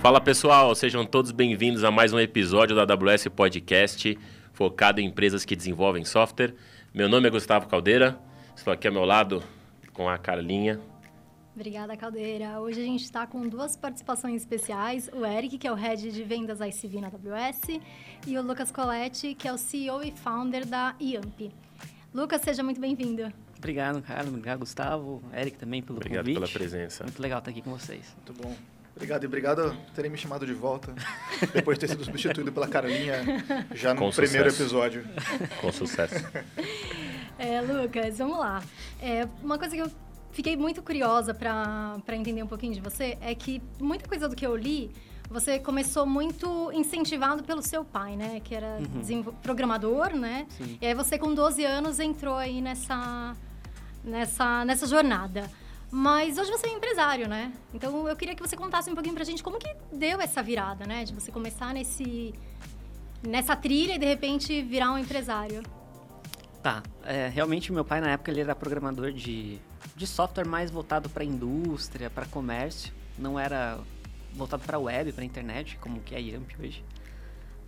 Fala pessoal, sejam todos bem-vindos a mais um episódio da AWS Podcast, focado em empresas que desenvolvem software. Meu nome é Gustavo Caldeira, estou aqui ao meu lado com a Carlinha. Obrigada, Caldeira. Hoje a gente está com duas participações especiais. O Eric, que é o Head de Vendas ICV na AWS, e o Lucas Coletti, que é o CEO e Founder da IAMP. Lucas, seja muito bem-vindo. Obrigado, Carlos. Obrigado, Gustavo. Eric também pelo Obrigado convite. pela presença. Muito legal estar aqui com vocês. Muito bom. Obrigado e obrigado por terem me chamado de volta, depois de ter sido substituído pela Carlinha já no Com primeiro sucesso. episódio. Com sucesso. É, Lucas, vamos lá. É, uma coisa que eu fiquei muito curiosa para entender um pouquinho de você é que muita coisa do que eu li, você começou muito incentivado pelo seu pai, né? Que era desenvol- programador, né? Sim. E aí você com 12 anos entrou aí nessa, nessa, nessa jornada. Mas hoje você é empresário, né? Então eu queria que você contasse um pouquinho pra gente como que deu essa virada, né? De você começar nesse, nessa trilha e de repente virar um empresário. Tá. É, realmente, meu pai, na época, ele era programador de, de software mais voltado para indústria, para comércio. Não era voltado para web, para internet, como que é a Yamp hoje.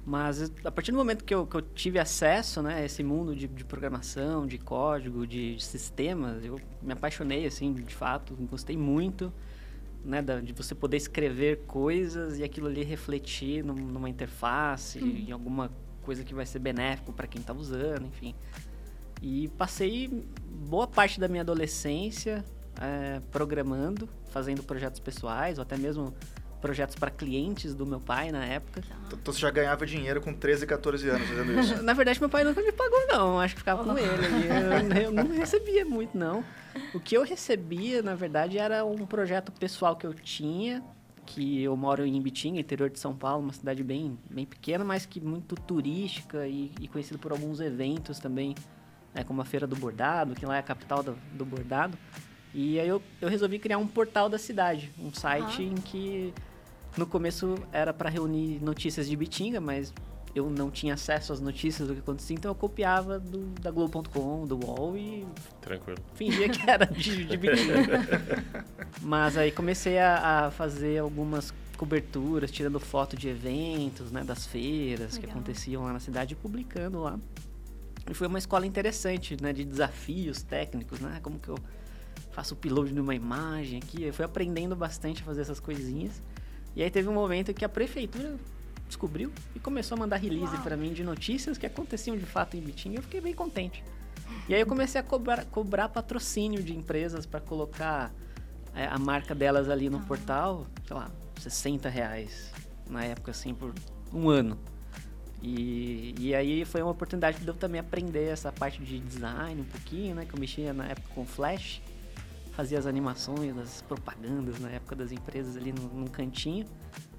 Mas a partir do momento que eu, que eu tive acesso né, a esse mundo de, de programação, de código, de, sistemas, eu me apaixonei, assim, de fato, gostei muito né, da- de você poder escrever coisas e aquilo ali refletir num- numa interface, em alguma coisa que vai ser benéfico para quem está usando, enfim. E passei boa parte da minha adolescência eh, programando, fazendo projetos pessoais, ou até mesmo projetos para clientes do meu pai na época. Então você já ganhava dinheiro com 13, 14 anos fazendo isso. Na verdade, meu pai nunca me pagou, não. Acho que ficava com ele. Eu, eu não recebia muito, não. O que eu recebia, na verdade, era um projeto pessoal que eu tinha, que eu moro em Ibitinga, interior de São Paulo, uma cidade bem, bem pequena, mas que muito turística e, e conhecida por alguns eventos também, né, como a Feira do Bordado, que lá é a capital do, do bordado. E aí eu, eu resolvi criar um portal da cidade, um site Ah. em que no começo era para reunir notícias de Bitinga, mas eu não tinha acesso às notícias do que acontecia, então eu copiava do, da Globo.com, do UOL e Tranquilo. fingia que era de, de Bitinga. Mas aí comecei a, a fazer algumas coberturas, tirando foto de eventos, né, das feiras que Legal. aconteciam lá na cidade e publicando lá. E foi uma escola interessante, né, de desafios técnicos, né, como que eu faço o upload de uma imagem aqui. Eu fui aprendendo bastante a fazer essas coisinhas. E aí teve um momento que a prefeitura descobriu e começou a mandar release para mim de notícias que aconteciam de fato em Bitinga. Eu fiquei bem contente. E aí eu comecei a cobrar, cobrar patrocínio de empresas para colocar é, a marca delas ali no Ah. portal, sei lá, 60 reais na época, assim, por um ano. E, e aí foi uma oportunidade de eu também aprender essa parte de design um pouquinho, né? Que eu mexia na época com Flash, fazia as animações, as propagandas na época das empresas ali num, num cantinho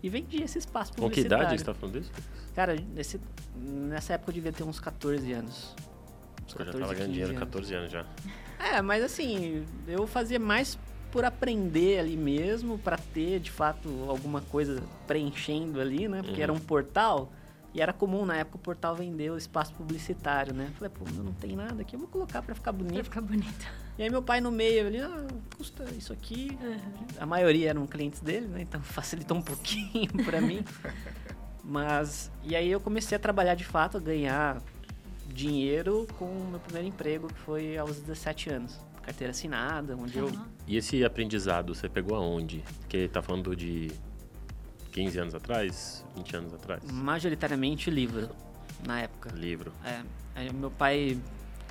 e vendia esse espaço Com que publicitário. idade você está falando disso? Cara, nesse, nessa época eu devia ter uns 14 anos. Uns Eu já 14, tava ganhando 15 dinheiro anos. 14 anos já. É, mas assim, eu fazia mais por aprender ali mesmo, pra ter de fato alguma coisa preenchendo ali, né? Porque Uhum. era um portal e era comum na época o portal vender o espaço publicitário, né? Falei, pô, eu não tem nada aqui, eu vou colocar pra ficar Pra bonito. ficar bonito. E aí meu pai no meio ali, ah, custa isso aqui. A maioria eram clientes dele, né? Então facilitou um pouquinho pra mim. Mas, e aí eu comecei a trabalhar de fato, a ganhar dinheiro com o meu primeiro emprego, que foi aos 17 anos. Carteira assinada, onde eu... Aham. E esse aprendizado você pegou aonde? Porque tá falando de 15 anos atrás, 20 anos atrás? Majoritariamente livro, na época. Livro. É, meu pai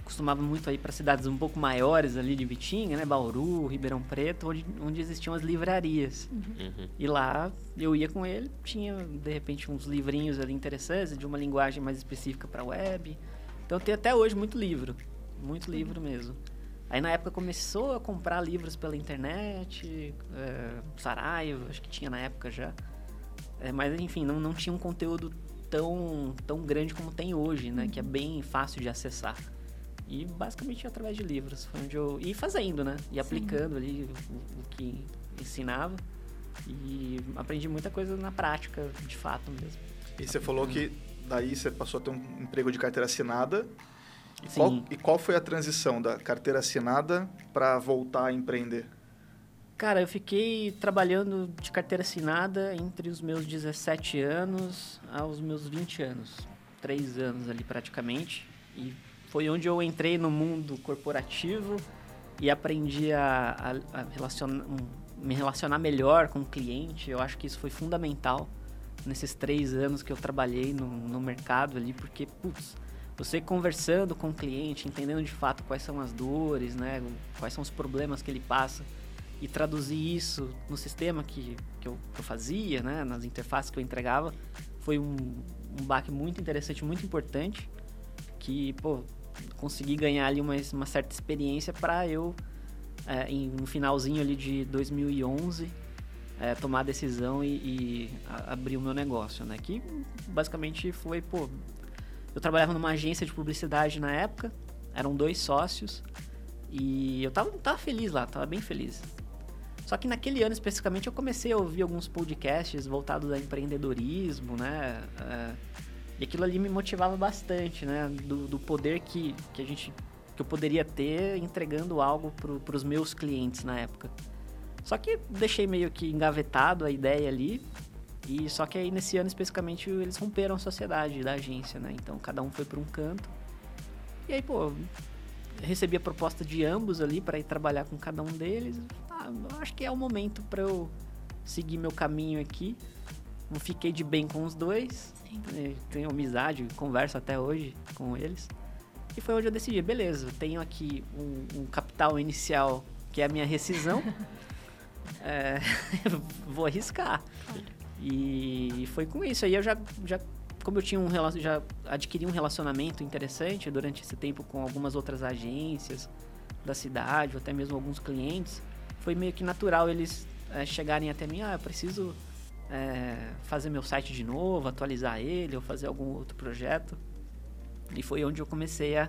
costumava muito ir para cidades um pouco maiores ali de Bitinga, né? Bauru, Ribeirão Preto, onde, onde existiam as livrarias. Uhum. E lá eu ia com ele, tinha de repente uns livrinhos ali interessantes, de uma linguagem mais específica para web. Então eu tenho até hoje muito livro, muito livro mesmo. Aí na época começou a comprar livros pela internet, é, Saraiva, acho que tinha na época já. É, mas enfim, não, não tinha um conteúdo tão, tão grande como tem hoje, né? Que é bem fácil de acessar. E basicamente através de livros, foi onde eu. E fazendo, né? E aplicando ali o, o que ensinava. E aprendi muita coisa na prática, de fato mesmo. E você falou que daí você passou a ter um emprego de carteira assinada. E, Sim. qual, e qual foi a transição da carteira assinada para voltar a empreender? Cara, eu fiquei trabalhando de carteira assinada entre os meus 17 anos aos meus 20 anos. Três anos ali praticamente. E foi onde eu entrei no mundo corporativo e aprendi a, a, a me relacionar melhor com o cliente. Eu acho que isso foi fundamental nesses três anos que eu trabalhei no, no mercado ali, porque, putz, você conversando com o cliente, entendendo de fato quais são as dores, né, quais são os problemas que ele passa e traduzir isso no sistema que, que, eu, que eu fazia, né, nas interfaces que eu entregava, foi um, um baque muito interessante, muito importante, que, pô, consegui ganhar ali uma, uma certa experiência para eu, é, em, no finalzinho ali de 2011, é, tomar a decisão e, e a, abrir o meu negócio, né, que basicamente foi, pô, eu trabalhava numa agência de publicidade na época, eram dois sócios, e eu tava, tava feliz lá, tava bem feliz. Só que naquele ano especificamente eu comecei a ouvir alguns podcasts voltados a empreendedorismo, né? Uh, e aquilo ali me motivava bastante, né? Do, do, poder que, que a gente que eu poderia ter entregando algo para os meus clientes na época. Só que deixei meio que engavetado a ideia ali. E só que aí nesse ano especificamente eles romperam a sociedade da agência, né? Então cada um foi para um canto. E aí, pô, recebi a proposta de ambos ali para ir trabalhar com cada um deles acho que é o momento para eu seguir meu caminho aqui. Não fiquei de bem com os dois. Sim. Tenho amizade, converso até hoje com eles. E foi onde eu decidi, beleza, eu tenho aqui um, um capital inicial que é a minha rescisão. é, vou arriscar. E, e foi com isso. Aí eu já, já como eu tinha um já adquiri um relacionamento interessante durante esse tempo com algumas outras agências da cidade, ou até mesmo alguns clientes, foi meio que natural eles é, chegarem até mim, ah, eu preciso é, fazer meu site de novo, atualizar ele, ou fazer algum outro projeto. E foi onde eu comecei a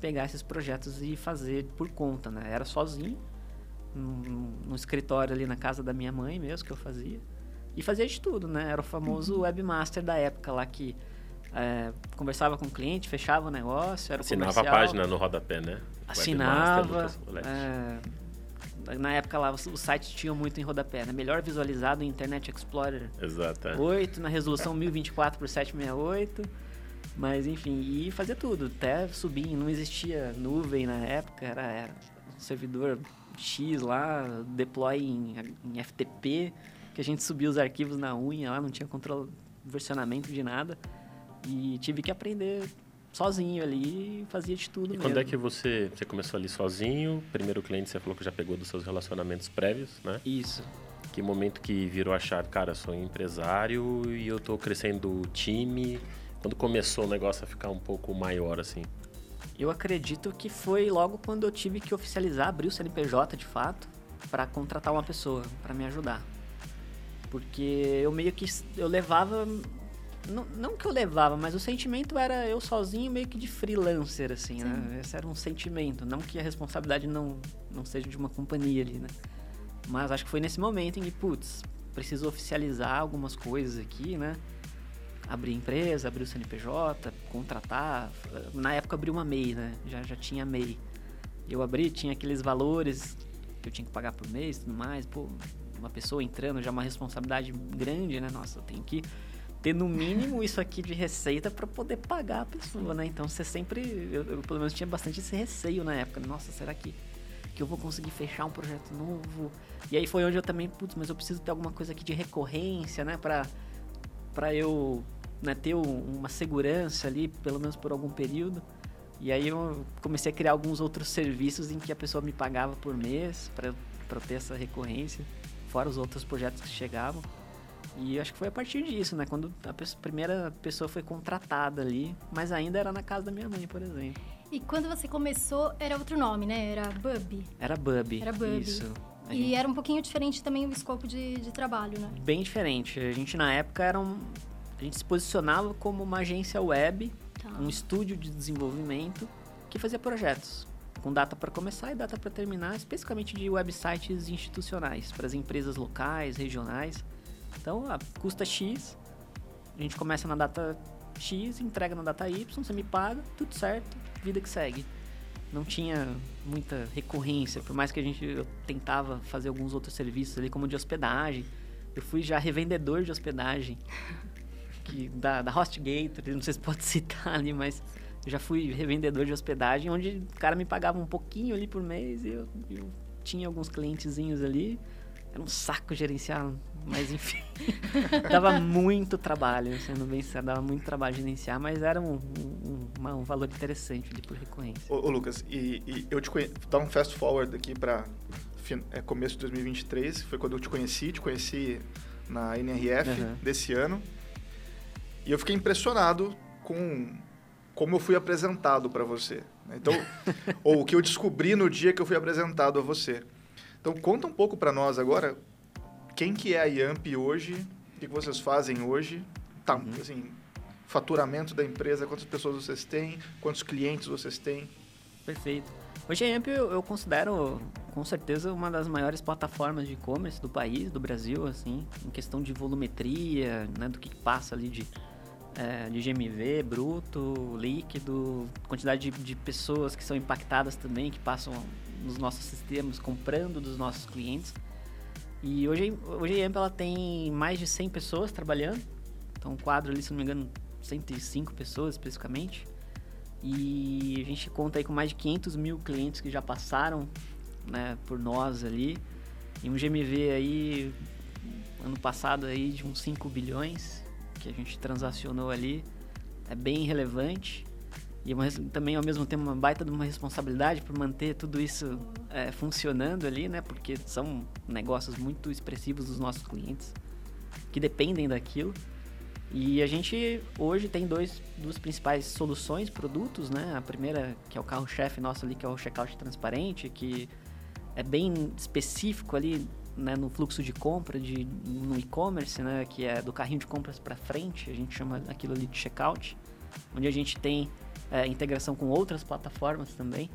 pegar esses projetos e fazer por conta, né? Era sozinho, no, no escritório ali na casa da minha mãe mesmo que eu fazia. E fazia de tudo, né? Era o famoso uhum. webmaster da época lá que é, conversava com o cliente, fechava o negócio, era Assinava a página no rodapé, né? Assinava. É, na época lá, os sites tinham muito em rodapé, né? Melhor visualizado em Internet Explorer Exato. 8, na resolução 1024 por 768. Mas enfim, e fazia tudo, até subir, não existia nuvem na época, era, era um servidor X lá, deploy em, em FTP, que a gente subia os arquivos na unha lá, não tinha controle, versionamento de nada. E tive que aprender sozinho ali fazia de tudo e mesmo. quando é que você, você começou ali sozinho? Primeiro cliente você falou que já pegou dos seus relacionamentos prévios, né? Isso. Que momento que virou a chave? Cara, sou empresário e eu tô crescendo o time. Quando começou o negócio a ficar um pouco maior, assim? Eu acredito que foi logo quando eu tive que oficializar, abrir o CNPJ de fato, para contratar uma pessoa para me ajudar. Porque eu meio que eu levava não, não, que eu levava, mas o sentimento era eu sozinho, meio que de freelancer, assim, né? Sim. né? Esse era um sentimento. Não que a responsabilidade não, não seja de uma companhia ali, né? Mas acho que foi nesse momento em que, putz, preciso oficializar algumas coisas aqui, né? Abrir empresa, abrir o CNPJ, contratar. Na época abri uma MEI, né? Já, já tinha MEI. Eu abri, tinha aqueles valores que eu tinha que pagar por mês e tudo mais. Pô, uma pessoa entrando já é uma responsabilidade grande, né? Nossa, eu tenho que ter no mínimo isso aqui de receita para poder pagar a pessoa, né? Então você sempre, eu, eu, pelo menos tinha bastante esse receio na época. Nossa, será que, que eu vou conseguir fechar um projeto novo? E aí foi onde eu também, putz, mas eu preciso ter alguma coisa aqui de recorrência, né? Para para eu né, ter uma segurança ali, pelo menos por algum período. E aí eu comecei a criar alguns outros serviços em que a pessoa me pagava por mês para ter essa recorrência, fora os outros projetos que chegavam. E acho que foi a partir disso, né? Quando a pessoa, primeira pessoa foi contratada ali, mas ainda era na casa da minha mãe, por exemplo. E quando você começou, era outro nome, né? Era Bub. Era Bub. Era Bub. Isso. A e gente... era um pouquinho diferente também o escopo de, de trabalho, né? Bem diferente. A gente, na época, era um... A gente se posicionava como uma agência web, tá. um estúdio de desenvolvimento que fazia projetos com data para começar e data para terminar, especificamente de websites institucionais, para as empresas locais, regionais. Então, a custa X, a gente começa na data X, entrega na data Y, você me paga, tudo certo, vida que segue. não tinha muita recorrência, por mais que a gente eu tentava fazer alguns outros serviços ali, como de hospedagem. Eu fui já revendedor de hospedagem que da, da HostGator, não sei se pode citar ali, mas eu já fui revendedor de hospedagem, onde o cara me pagava um pouquinho ali por mês e eu, eu tinha alguns clientezinhos ali. Era um saco gerenciar, mas enfim. dava muito trabalho, sendo bem sincero, dava muito trabalho gerenciar, mas era um, um, uma, um valor interessante ali por recorrência. Ô, ô Lucas, e, e, eu te conheço, dar um fast forward aqui para é, começo de 2023, foi quando eu te conheci, te conheci na NRF uhum. desse ano. E eu fiquei impressionado com como eu fui apresentado para você. Né? Então, ou o que eu descobri no dia que eu fui apresentado a você. Então, conta um pouco para nós agora quem que é a Yamp hoje, o que, vocês fazem hoje, tá, uhum. assim, faturamento da empresa, quantas pessoas vocês têm, quantos clientes vocês têm. Perfeito. Hoje a Yamp eu, eu considero com certeza uma das maiores plataformas de e-commerce do país, do Brasil, assim, em questão de volumetria, né, do que passa ali de é, de GMV bruto, líquido, quantidade de, de, pessoas que são impactadas também, que passam nos nossos sistemas, comprando dos nossos clientes. E hoje, hoje a EMP ela tem mais de 100 pessoas trabalhando, então o quadro ali, se não me engano, 105 pessoas especificamente. E a gente conta aí com mais de 500 mil clientes que já passaram né, por nós ali. E um GMV aí, ano passado aí de uns 5 bilhões que a gente transacionou ali é bem relevante e uma, também ao mesmo tempo uma baita de uma responsabilidade por manter tudo isso é, funcionando ali, né? Porque são negócios muito expressivos dos nossos clientes que dependem daquilo. E a gente hoje tem dois duas principais soluções, produtos, né? A primeira que é o carro-chefe nosso ali, que é o checkout transparente, que é bem específico ali né, no fluxo de compra de, no e-commerce, né, que é do carrinho de compras para frente, a gente chama aquilo ali de checkout, onde a gente tem é, integração com outras plataformas também.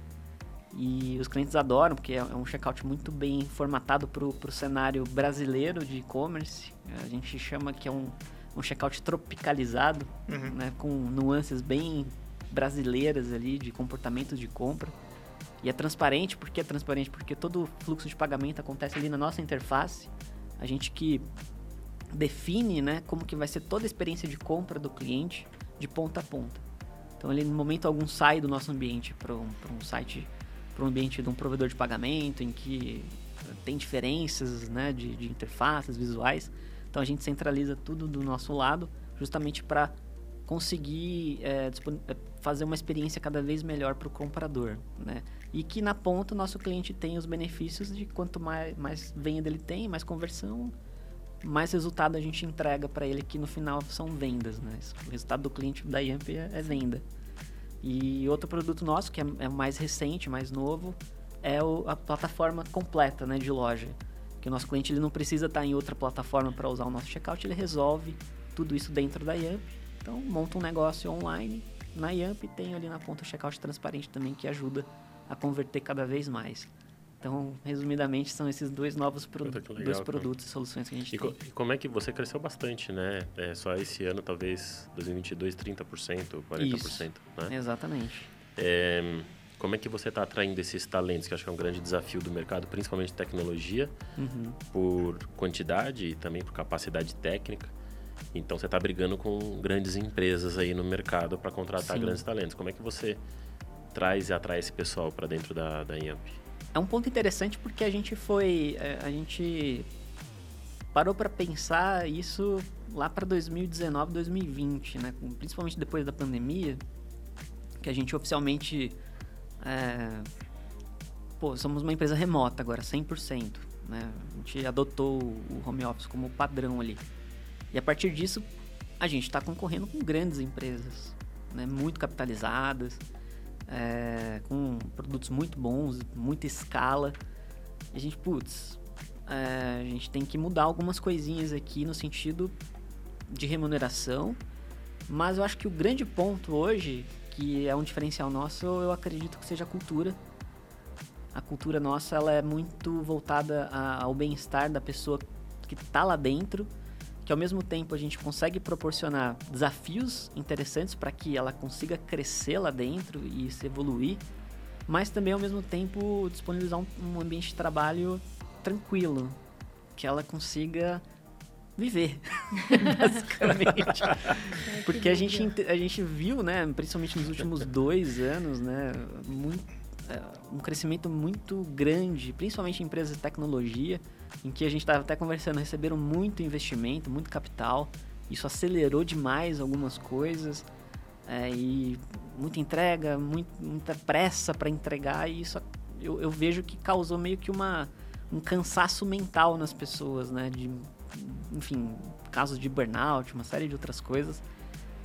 E os clientes adoram, porque é um checkout muito bem formatado para o cenário brasileiro de e-commerce. A gente chama que é um, um checkout tropicalizado, uhum. né, com nuances bem brasileiras ali de comportamento de compra. E é transparente, por que é transparente? Porque todo o fluxo de pagamento acontece ali na nossa interface. A gente que define né, como que vai ser toda a experiência de compra do cliente de ponta a ponta. Então ele no momento algum sai do nosso ambiente para um, um site, para um ambiente de um provedor de pagamento em que tem diferenças né, de, de interfaces visuais. Então a gente centraliza tudo do nosso lado justamente para conseguir é, fazer uma experiência cada vez melhor para o comprador, né? E que na ponta o nosso cliente tem os benefícios de quanto mais, mais venda ele tem, mais conversão, mais resultado a gente entrega para ele, que no final são vendas, né? O resultado do cliente da Yamp é, é venda. E outro produto nosso, que é, é mais recente, mais novo, é o, a plataforma completa né, de loja. Que o nosso cliente ele não precisa estar em outra plataforma para usar o nosso checkout, ele resolve tudo isso dentro da Yamp. Então, monta um negócio online na Yamp e tem ali na ponta o checkout transparente também que ajuda a converter cada vez mais. Então, resumidamente, são esses dois novos legal, dois produtos e soluções que a gente e tem. E como é que você cresceu bastante, né? É, só esse ano, talvez, 2022, 30%, 40%, Isso, né? Exatamente. É, como é que você está atraindo esses talentos, que acho que é um grande desafio do mercado, principalmente tecnologia, uhum. por quantidade e também por capacidade técnica? Então, você está brigando com grandes empresas aí no mercado para contratar Sim. grandes talentos. Como é que você traz e atrai esse pessoal para dentro da, da IAMP? É um ponto interessante porque a gente foi. É, a gente parou para pensar isso lá para 2019, 2020, né? Principalmente depois da pandemia, que a gente oficialmente. É, pô, somos uma empresa remota agora, 100%. Né? A gente adotou o home office como padrão ali. E a partir disso, a gente está concorrendo com grandes empresas, né? muito capitalizadas, é, com produtos muito bons, muita escala. E a gente, putz, é, a gente tem que mudar algumas coisinhas aqui no sentido de remuneração. Mas eu acho que o grande ponto hoje, que é um diferencial nosso, eu acredito que seja a cultura. A cultura nossa ela é muito voltada ao bem-estar da pessoa que está lá dentro que ao mesmo tempo a gente consegue proporcionar desafios interessantes para que ela consiga crescer lá dentro e se evoluir, mas também ao mesmo tempo disponibilizar um, um ambiente de trabalho tranquilo, que ela consiga viver, basicamente. Porque a gente, a gente viu, né, principalmente nos últimos dois anos, né, muito, é, um crescimento muito grande, principalmente em empresas de tecnologia, em que a gente estava até conversando, receberam muito investimento, muito capital, isso acelerou demais algumas coisas, é, e muita entrega, muito, muita pressa para entregar, e isso eu, eu vejo que causou meio que uma um cansaço mental nas pessoas, né? De, enfim, casos de burnout, uma série de outras coisas.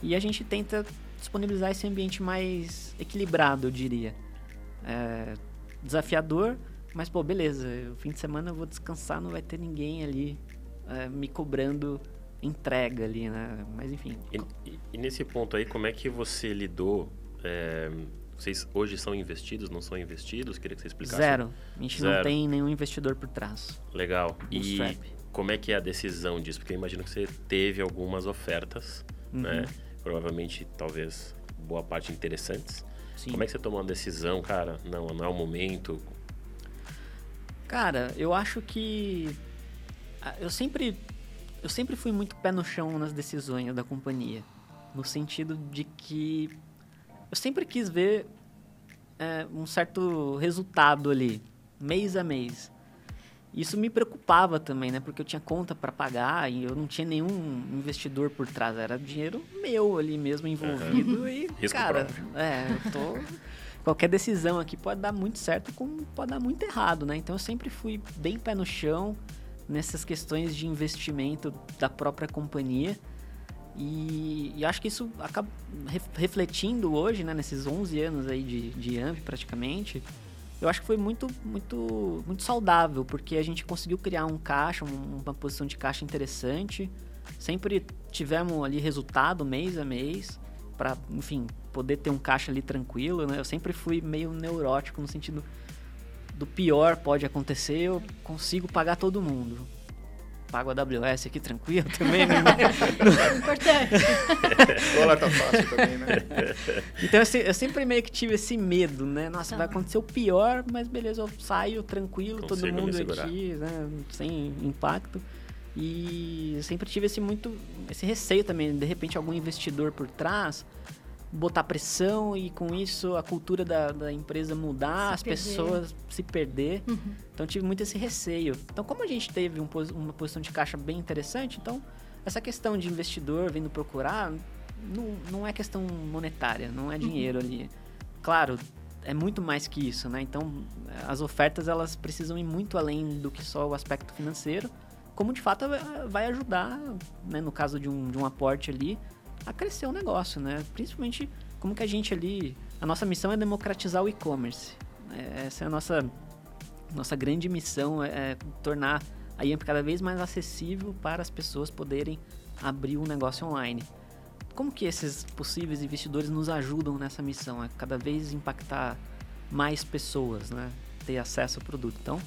E a gente tenta disponibilizar esse ambiente mais equilibrado, eu diria. É, desafiador, mas pô, beleza, o fim de semana eu vou descansar, não vai ter ninguém ali é, me cobrando entrega ali, né? Mas enfim. E, e, nesse ponto aí, como é que você lidou? É vocês hoje são investidos, não são investidos? Queria que você explicasse. Zero. A gente Zero. não tem nenhum investidor por trás. Legal. E como é que é a decisão disso? Porque eu imagino que você teve algumas ofertas, uhum. né? Provavelmente, talvez, boa parte interessantes. Sim. Como é que você tomou uma decisão, cara? Não, não é o momento. Cara, eu acho que ah, eu sempre eu sempre fui muito pé no chão nas decisões da companhia, no sentido de que eu sempre quis ver é, um certo resultado ali, mês a mês. Isso me preocupava também, né? Porque eu tinha conta para pagar e eu não tinha nenhum investidor por trás. Era dinheiro meu ali mesmo envolvido uhum. e, Risco cara, próprio. é, eu tô... Qualquer decisão aqui pode dar muito certo como pode dar muito errado, né? Então eu sempre fui bem pé no chão nessas questões de investimento da própria companhia. E, e, acho que isso acaba refletindo hoje, né, nesses 11 anos aí de, de AMP praticamente, eu acho que foi muito, muito, muito saudável, porque a gente conseguiu criar um caixa, uma posição de caixa interessante, sempre tivemos ali resultado mês a mês, para, enfim, poder ter um caixa ali tranquilo, né? Eu sempre fui meio neurótico no sentido do pior pode acontecer, eu consigo pagar todo mundo pago a AWS aqui tranquilo também. Né? Importante. dólar tá fácil também, né? Então eu, eu, sempre meio que tive esse medo, né? Nossa, tá. vai acontecer o pior, mas beleza, eu saio tranquilo, Consigo todo mundo aqui, né? Sem impacto. E eu sempre tive esse muito esse receio também, de repente algum investidor por trás botar pressão e com isso a cultura da, da empresa mudar, se as perder. pessoas se perder. Uhum. Então tive muito esse receio. Então como a gente teve um, uma posição de caixa bem interessante, então essa questão de investidor vindo procurar não, não é questão monetária, não é dinheiro uhum. ali. Claro, é muito mais que isso, né? Então as ofertas elas precisam ir muito além do que só o aspecto financeiro, como de fato vai ajudar, né, no caso de um, de um aporte ali, a crescer o negócio, né? Principalmente como que a gente ali, a nossa missão é democratizar o e-commerce. É, essa é a nossa nossa grande missão é, é tornar a IAMP cada vez mais acessível para as pessoas poderem abrir um negócio online. Como que esses possíveis investidores nos ajudam nessa missão? É cada vez impactar mais pessoas, né? Ter acesso ao produto. Então,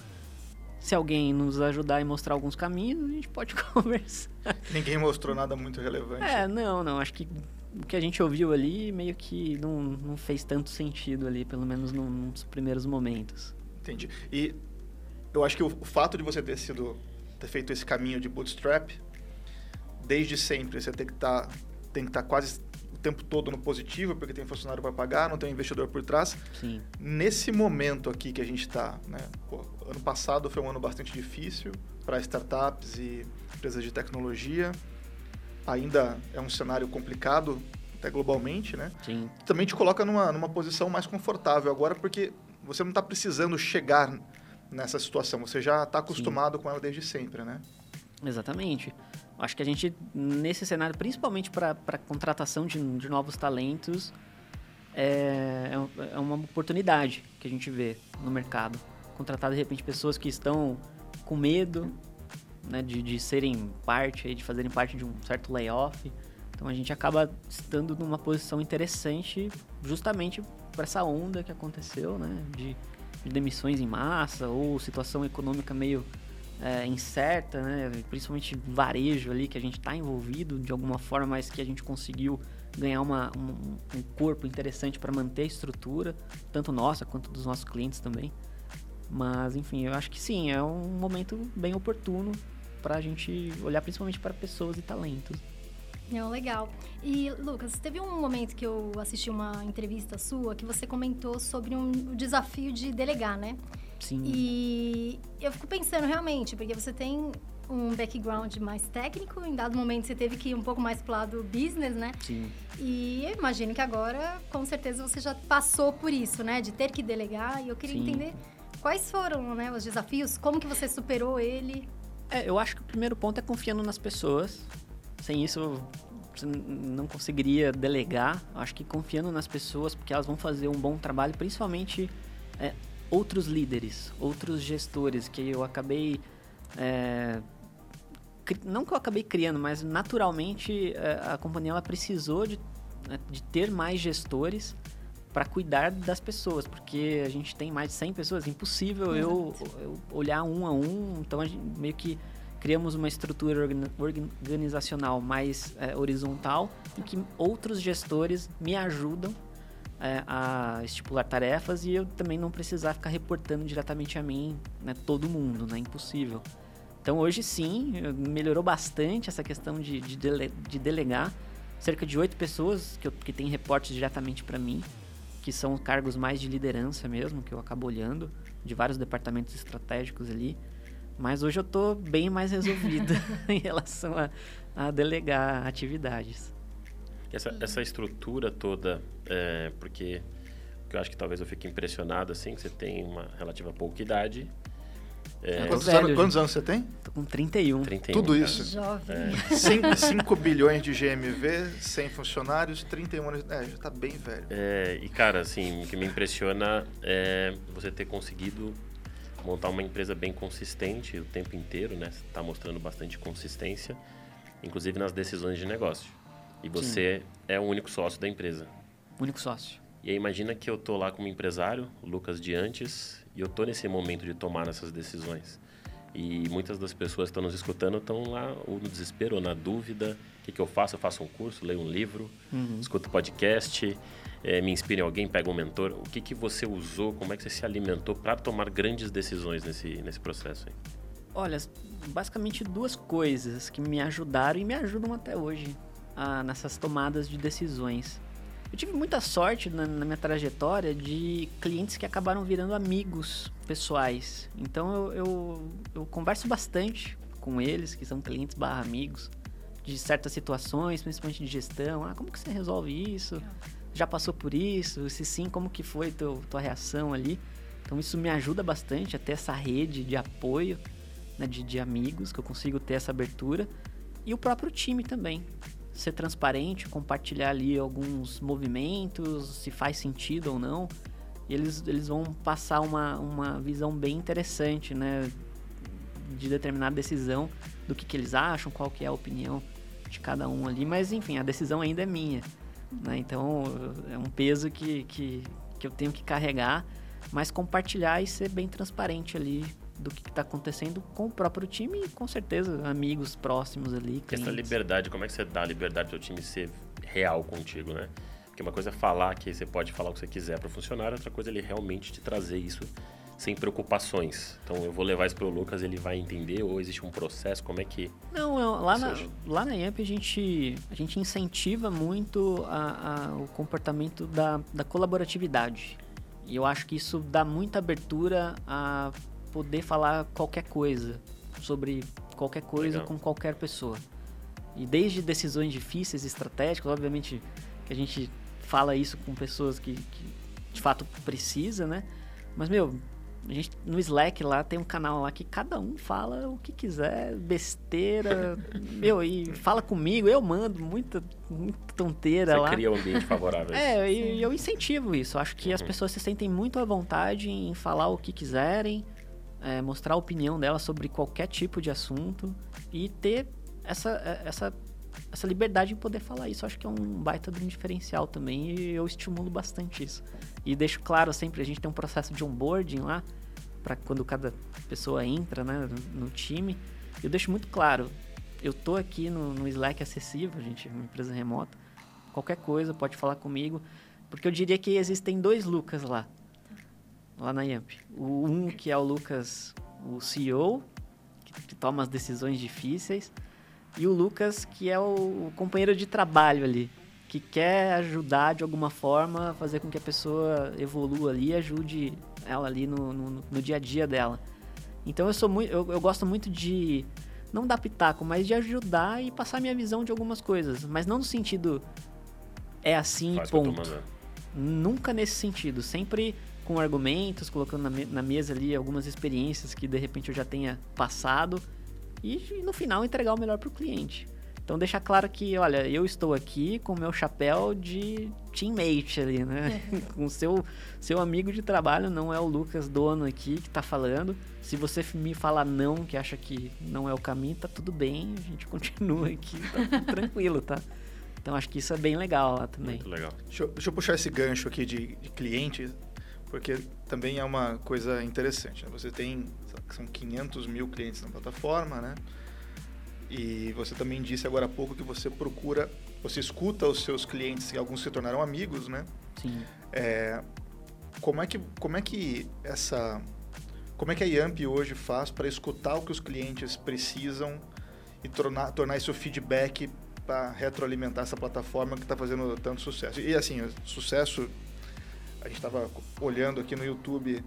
se alguém nos ajudar e mostrar alguns caminhos, a gente pode conversar. Ninguém mostrou nada muito relevante. É, não, não. Acho que o que a gente ouviu ali meio que não, não fez tanto sentido ali, pelo menos nos primeiros momentos. Entendi. E eu acho que o, fato de você ter sido ter feito esse caminho de bootstrap, desde sempre você tem que estar tá, tem que estar tá quase tempo todo no positivo, porque tem funcionário para pagar, não tem um investidor por trás. Sim. Nesse momento aqui que a gente está, né? Pô, ano passado foi um ano bastante difícil para startups e empresas de tecnologia. Ainda é um cenário complicado, até globalmente, né? Sim. Também te coloca numa, numa posição mais confortável agora, porque você não está precisando chegar nessa situação, você já está acostumado Sim. com ela desde sempre, né? Exatamente. Acho que a gente, nesse cenário, principalmente para contratação de, de, novos talentos, é, é, é uma oportunidade que a gente vê no mercado. Contratar, de repente, pessoas que estão com medo né, de, de serem parte, de fazerem parte de um certo layoff. Então a gente acaba estando numa posição interessante justamente para essa onda que aconteceu, né? De, de demissões em massa ou situação econômica meio é, incerta, né? principalmente varejo ali, que a gente está envolvido de alguma forma, mas que a gente conseguiu ganhar uma, um, um corpo interessante para manter a estrutura, tanto nossa quanto dos nossos clientes também. Mas, enfim, eu acho que sim, é um momento bem oportuno para a gente olhar principalmente para pessoas e talentos. Não, legal. E, Lucas, teve um momento que eu assisti uma entrevista sua que você comentou sobre um desafio de delegar, né? Sim. E eu fico pensando realmente, porque você tem um background mais técnico, em dado momento você teve que ir um pouco mais pro lado business, né? Sim. E eu imagino que agora, com certeza, você já passou por isso, né? De ter que delegar. E eu queria Sim. entender quais foram né, os desafios, como que você superou ele. É, eu acho que o primeiro ponto é confiando nas pessoas. Sem isso, você não conseguiria delegar. Acho que confiando nas pessoas, porque elas vão fazer um bom trabalho, principalmente é, outros líderes, outros gestores que eu acabei é, não que eu acabei criando, mas naturalmente é, a companhia ela precisou de, né, de ter mais gestores para cuidar das pessoas, porque a gente tem mais de 100 pessoas, é impossível eu, eu, olhar um a um, então a gente meio que criamos uma estrutura organizacional mais é, horizontal em que outros gestores me ajudam é, a estipular tarefas e eu também não precisar ficar reportando diretamente a mim, né, todo mundo, né, impossível. Então hoje sim, melhorou bastante essa questão de, de, dele, de delegar. Cerca de oito pessoas que, eu, que têm reportes diretamente para mim, que são cargos mais de liderança mesmo, que eu acabo olhando, de vários departamentos estratégicos ali. Mas hoje eu estou bem mais resolvido em relação a, a, delegar atividades. Essa, essa estrutura toda, é, porque, eu acho que talvez eu fique impressionado assim, que você tem uma relativa pouca idade, é, quantos, velho, anos, quantos anos você tem? Tô com 31. 31 Tudo isso. Jovem. É. 5, bilhões de GMV, 100 funcionários, 31 anos. É, já tá bem velho. É, e cara, assim, o que me impressiona é você ter conseguido montar uma empresa bem consistente o tempo inteiro, né? Você tá mostrando bastante consistência, inclusive nas decisões de negócio. E você Sim. é o único sócio da empresa. Único sócio. E aí imagina que eu tô lá como empresário, Lucas de antes, e eu tô nesse momento de tomar essas decisões. E muitas das pessoas que estão nos escutando estão lá ou no desespero ou na dúvida. O que, que eu faço? Eu faço um curso, leio um livro, uhum. escuto podcast, é, me inspiro em alguém, pego um mentor. O que, que você usou? Como é que você se alimentou para tomar grandes decisões nesse, nesse processo? Aí? Olha, basicamente duas coisas que me ajudaram e me ajudam até hoje a, nessas tomadas de decisões. Eu tive muita sorte na, na, minha trajetória de clientes que acabaram virando amigos pessoais. Então eu, eu, eu converso bastante com eles, que são clientes barra amigos, de certas situações, principalmente de gestão. Ah, como que você resolve isso? Já passou por isso? Se sim, como que foi teu, tua reação ali? Então isso me ajuda bastante a ter essa rede de apoio, né, de, de amigos, que eu consigo ter essa abertura. E o próprio time também ser transparente, compartilhar ali alguns movimentos, se faz sentido ou não. E eles, eles vão passar uma, uma visão bem interessante, né? De determinada decisão, do que, que eles acham, qual que é a opinião de cada um ali. Mas, enfim, a decisão ainda é minha. Né? Então, é um peso que, que, que eu tenho que carregar, mas compartilhar e ser bem transparente ali do que está acontecendo com o próprio time e com certeza amigos próximos ali. Clientes. Essa liberdade, como é que você dá a liberdade para o time ser real contigo, né? Porque uma coisa é falar que você pode falar o que você quiser para o funcionário, outra coisa é ele realmente te trazer isso sem preocupações. Então eu vou levar isso para o Lucas, ele vai entender ou existe um processo, como é que Não, eu, lá na, lá na IAMP a gente a gente incentiva muito a, a, o comportamento da, da colaboratividade. E eu acho que isso dá muita abertura a poder falar qualquer coisa sobre qualquer coisa Legal. com qualquer pessoa. E desde decisões difíceis, estratégicas, obviamente que a gente fala isso com pessoas que, que de fato precisa, né? Mas, meu, a gente, no Slack lá tem um canal lá que cada um fala o que quiser, besteira, meu, e fala comigo, eu mando muita, muita tonteira Você lá. Você cria um ambiente favorável. é, e eu incentivo isso. Acho que uhum. as pessoas se sentem muito à vontade em falar o que quiserem, é, mostrar a opinião dela sobre qualquer tipo de assunto e ter essa, é, essa, essa liberdade em poder falar isso. Acho que é um baita de um diferencial também e eu estimulo bastante isso. E deixo claro sempre, a gente tem um processo de onboarding lá, para quando cada pessoa entra né, no, no, time. Eu deixo muito claro, eu tô aqui no, no Slack acessível, gente, uma empresa remota. Qualquer coisa pode falar comigo, porque eu diria que existem dois Lucas lá, lá na Yamp. O um que é o Lucas, o CEO, que, que toma as decisões difíceis, e o Lucas que é o, o companheiro de trabalho ali, que quer ajudar de alguma forma, fazer com que a pessoa evolua ali ajude ela ali no, no, no, dia a dia dela. Então eu sou muito, eu, eu, gosto muito de não dar pitaco, mas de ajudar e passar minha visão de algumas coisas, mas não no sentido é assim Faz ponto. Nunca nesse sentido, sempre com argumentos, colocando na, me na mesa ali algumas experiências que de repente eu já tenha passado e, e no final entregar o melhor para o cliente. Então deixar claro que, olha, eu estou aqui com o meu chapéu de teammate ali, né? com o seu, seu amigo de trabalho, não é o Lucas dono aqui que está falando. Se você me falar não, que acha que não é o caminho, tá tudo bem, a gente continua aqui, tá tranquilo, tá? Então acho que isso é bem legal lá também. Muito legal. Deixa eu, deixa eu puxar esse gancho aqui de, de cliente, porque também é uma coisa interessante. Né? Você tem, são 500 mil clientes na plataforma, né? E você também disse agora há pouco que você procura, você escuta os seus clientes, que alguns se tornaram amigos, né? Sim. É, como é que como é que essa como é que a Yamp hoje faz para escutar o que os clientes precisam e tornar tornar esse feedback para retroalimentar essa plataforma que está fazendo tanto sucesso? E assim, sucesso a gente estava olhando aqui no YouTube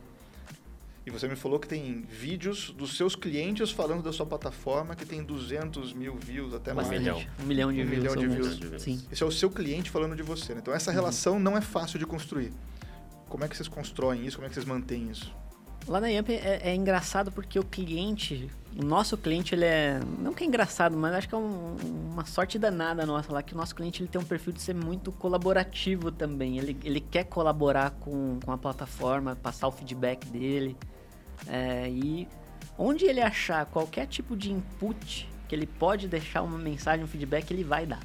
e você me falou que tem vídeos dos seus clientes falando da sua plataforma que tem 200 mil views, até mais. Um milhão. Um milhão de um views. Milhão de views. Sim. Esse é o seu cliente falando de você. Né? Então essa relação uhum. não é fácil de construir. Como é que vocês constroem isso? Como é que vocês mantêm isso? Lá na Yamp é, é, engraçado porque o cliente, o nosso cliente, ele é. Não que é engraçado, mas acho que é um, uma sorte danada nossa lá, que o nosso cliente ele tem um perfil de ser muito colaborativo também. Ele, ele quer colaborar com, com a plataforma, passar o feedback dele. É, e onde ele achar qualquer tipo de input que ele pode deixar uma mensagem, um feedback, ele vai dar.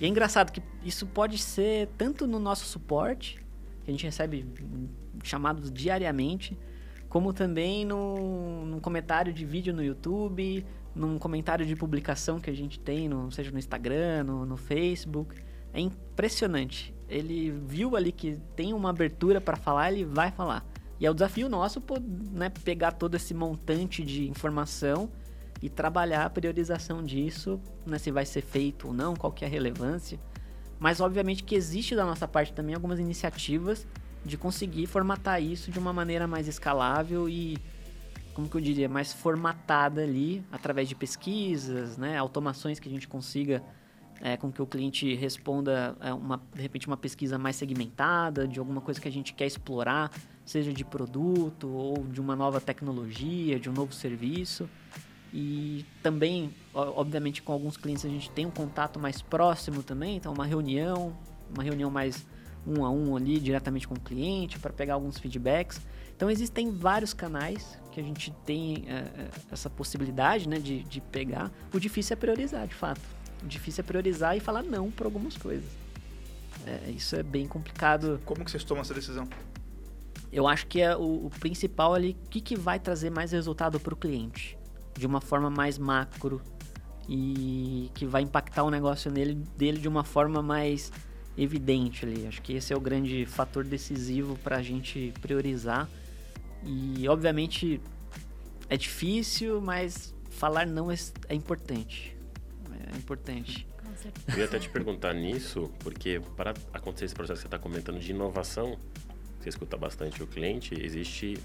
E é engraçado que isso pode ser tanto no nosso suporte, que a gente recebe chamados diariamente, como também no, no comentário de vídeo no YouTube, num comentário de publicação que a gente tem, no, seja no Instagram, no, no Facebook. É impressionante. Ele viu ali que tem uma abertura para falar, ele vai falar. E é o desafio nosso né, pegar todo esse montante de informação e trabalhar a priorização disso, né, se vai ser feito ou não, qual que é a relevância. Mas obviamente que existe da nossa parte também algumas iniciativas de conseguir formatar isso de uma maneira mais escalável e, como que eu diria, mais formatada ali, através de pesquisas, né, automações que a gente consiga é, com que o cliente responda é, uma, de repente uma pesquisa mais segmentada de alguma coisa que a gente quer explorar, seja de produto ou de uma nova tecnologia, de um novo serviço. E também, obviamente, com alguns clientes a gente tem um contato mais próximo também, então uma reunião, uma reunião mais um a um ali diretamente com o cliente para pegar alguns feedbacks. Então existem vários canais que a gente tem é, essa possibilidade né, de, de pegar. O difícil é priorizar, de fato. Difícil é priorizar e falar não para algumas coisas. É, isso é bem complicado. Como que vocês tomam essa decisão? Eu acho que é o, o principal ali, o que, que vai trazer mais resultado para o cliente, de uma forma mais macro e que vai impactar o negócio nele, dele de uma forma mais evidente ali. Acho que esse é o grande fator decisivo para a gente priorizar. E obviamente é difícil, mas falar não é, é importante é importante. Eu ia até te perguntar nisso, porque para acontecer esse processo que você está comentando de inovação, você escuta bastante o cliente, existe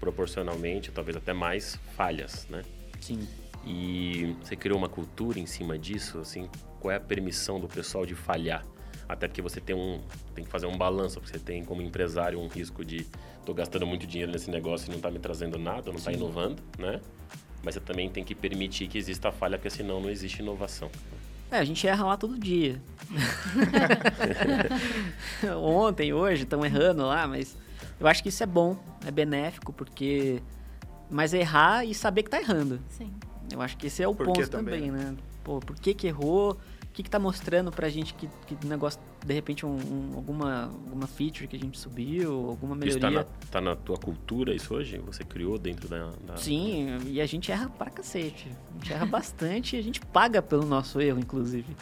proporcionalmente, talvez até mais falhas, né? Sim. E você criou uma cultura em cima disso, assim, qual é a permissão do pessoal de falhar? Até porque você tem um tem que fazer um balanço, porque você tem como empresário um risco de tô gastando muito dinheiro nesse negócio e não está me trazendo nada, não está inovando, né? Mas você também tem que permitir que exista falha, porque senão não existe inovação. É, a gente erra lá todo dia. Ontem, hoje, estão errando lá, mas eu acho que isso é bom, é benéfico, porque. Mas errar e saber que tá errando. Sim. Eu acho que esse é o por ponto também, né? Pô, por que, que errou? Que está mostrando para a gente que, que negócio, de repente, um, um, alguma, alguma feature que a gente subiu, alguma melhoria. Isso tá na, tá na tua cultura isso hoje? Você criou dentro da, da... Sim, e a gente erra pra cacete. A gente erra bastante e a gente paga pelo nosso erro, inclusive.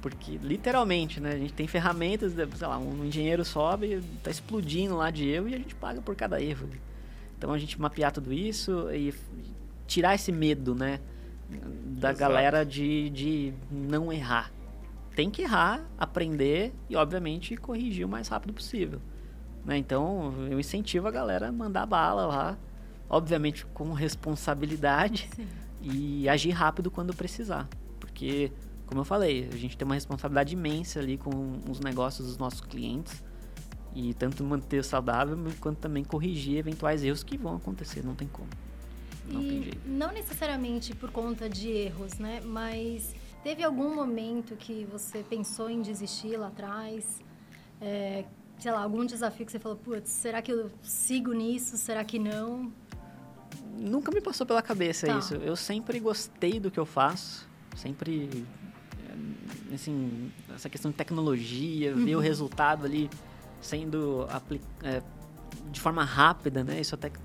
Porque, literalmente, né? A gente tem ferramentas, sei lá, um engenheiro sobe, tá explodindo lá de erro e a gente paga por cada erro. Então, a gente mapear tudo isso e tirar esse medo, né? Da Exato. galera de, de não errar tem que errar, aprender e, obviamente, corrigir o mais rápido possível. Né? Então, eu incentivo a galera a mandar bala lá, obviamente com responsabilidade Sim. e agir rápido quando precisar. Porque, como eu falei, a gente tem uma responsabilidade imensa ali com os negócios dos nossos clientes. E tanto manter saudável, quanto também corrigir eventuais erros que vão acontecer, não tem como. Não e. Não necessariamente por conta de erros, né? Mas Teve algum momento que você pensou em desistir lá atrás? É, sei lá, algum desafio que você falou, putz, será que eu sigo nisso? Será que não? Nunca me passou pela cabeça tá. isso. Eu sempre gostei do que eu faço. Sempre, assim, essa questão de tecnologia, uhum. ver o uhum. resultado ali sendo é, de forma rápida, né? Isso até que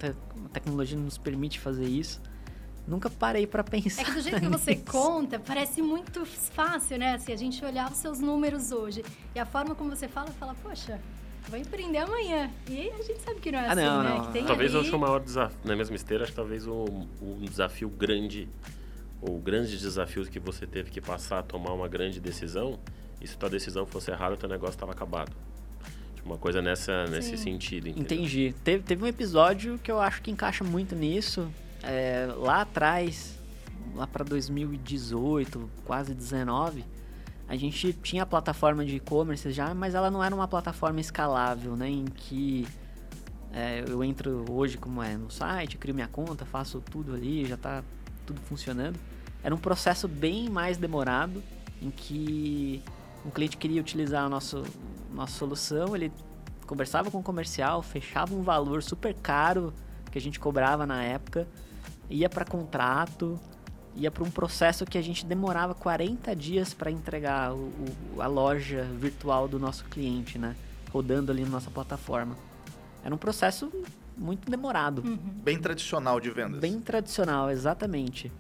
a tecnologia nos permite fazer isso nunca parei para pensar. É que do jeito que você conta, parece muito fácil, né? Se assim, a gente olhar os seus números hoje e a forma como você fala, fala, poxa, vai empreender amanhã. E a gente sabe que não é ah, assim, não, né? Não. talvez ali... eu ache o maior desafio, na mesma esteira, acho que talvez o, um desafio grande, ou grandes desafios que você teve que passar a tomar uma grande decisão, e se tua decisão fosse errada, teu negócio estava acabado. Tipo, uma coisa nessa, nesse sentido. Entendeu? Entendi. Teve, teve um episódio que eu acho que encaixa muito nisso, é, lá atrás, lá para 2018, quase 19, a gente tinha a plataforma de e-commerce já, mas ela não era uma plataforma escalável, né? Em que é, eu entro hoje como é no site, crio minha conta, faço tudo ali, já está tudo funcionando. Era um processo bem mais demorado, em que um cliente queria utilizar a nossa, nossa solução, ele conversava com o comercial, fechava um valor super caro que a gente cobrava na época, ia para contrato, ia para um processo que a gente demorava 40 dias para entregar o, o, a loja virtual do nosso cliente, né? Rodando ali na nossa plataforma. Era um processo muito demorado. Uhum. Bem tradicional de vendas. Bem tradicional, exatamente.